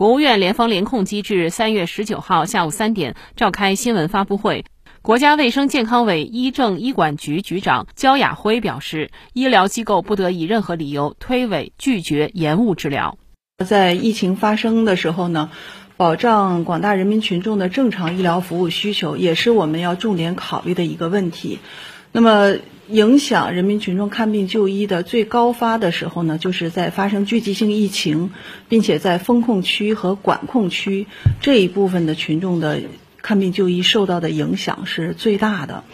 国务院联防联控机制三月十九号下午三点召开新闻发布会，国家卫生健康委医政医管局局长焦雅辉表示，医疗机构不得以任何理由推诿、拒绝、延误治疗。在疫情发生的时候呢，保障广大人民群众的正常医疗服务需求，也是我们要重点考虑的一个问题。那么，影响人民群众看病就医的最高发的时候呢，就是在发生聚集性疫情，并且在风控区和管控区这一部分的群众的看病就医受到的影响是最大的。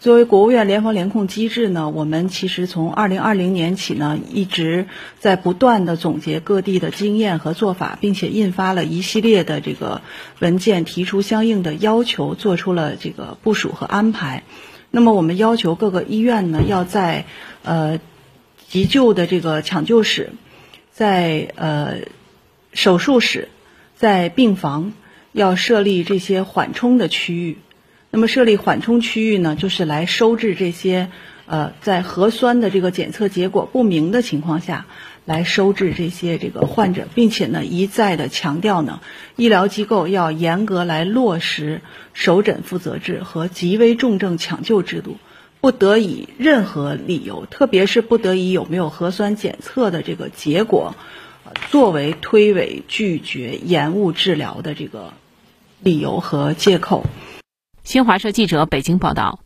作为国务院联防联控机制呢，我们其实从二零二零年起呢，一直在不断的总结各地的经验和做法，并且印发了一系列的这个文件，提出相应的要求，做出了这个部署和安排。那么，我们要求各个医院呢，要在呃急救的这个抢救室，在呃手术室，在病房要设立这些缓冲的区域。那么设立缓冲区域呢，就是来收治这些呃在核酸的这个检测结果不明的情况下来收治这些这个患者，并且呢一再的强调呢，医疗机构要严格来落实首诊负责制和极危重症抢救制度，不得以任何理由，特别是不得以有没有核酸检测的这个结果，作为推诿、拒绝、延误治疗的这个理由和借口。新华社记者北京报道。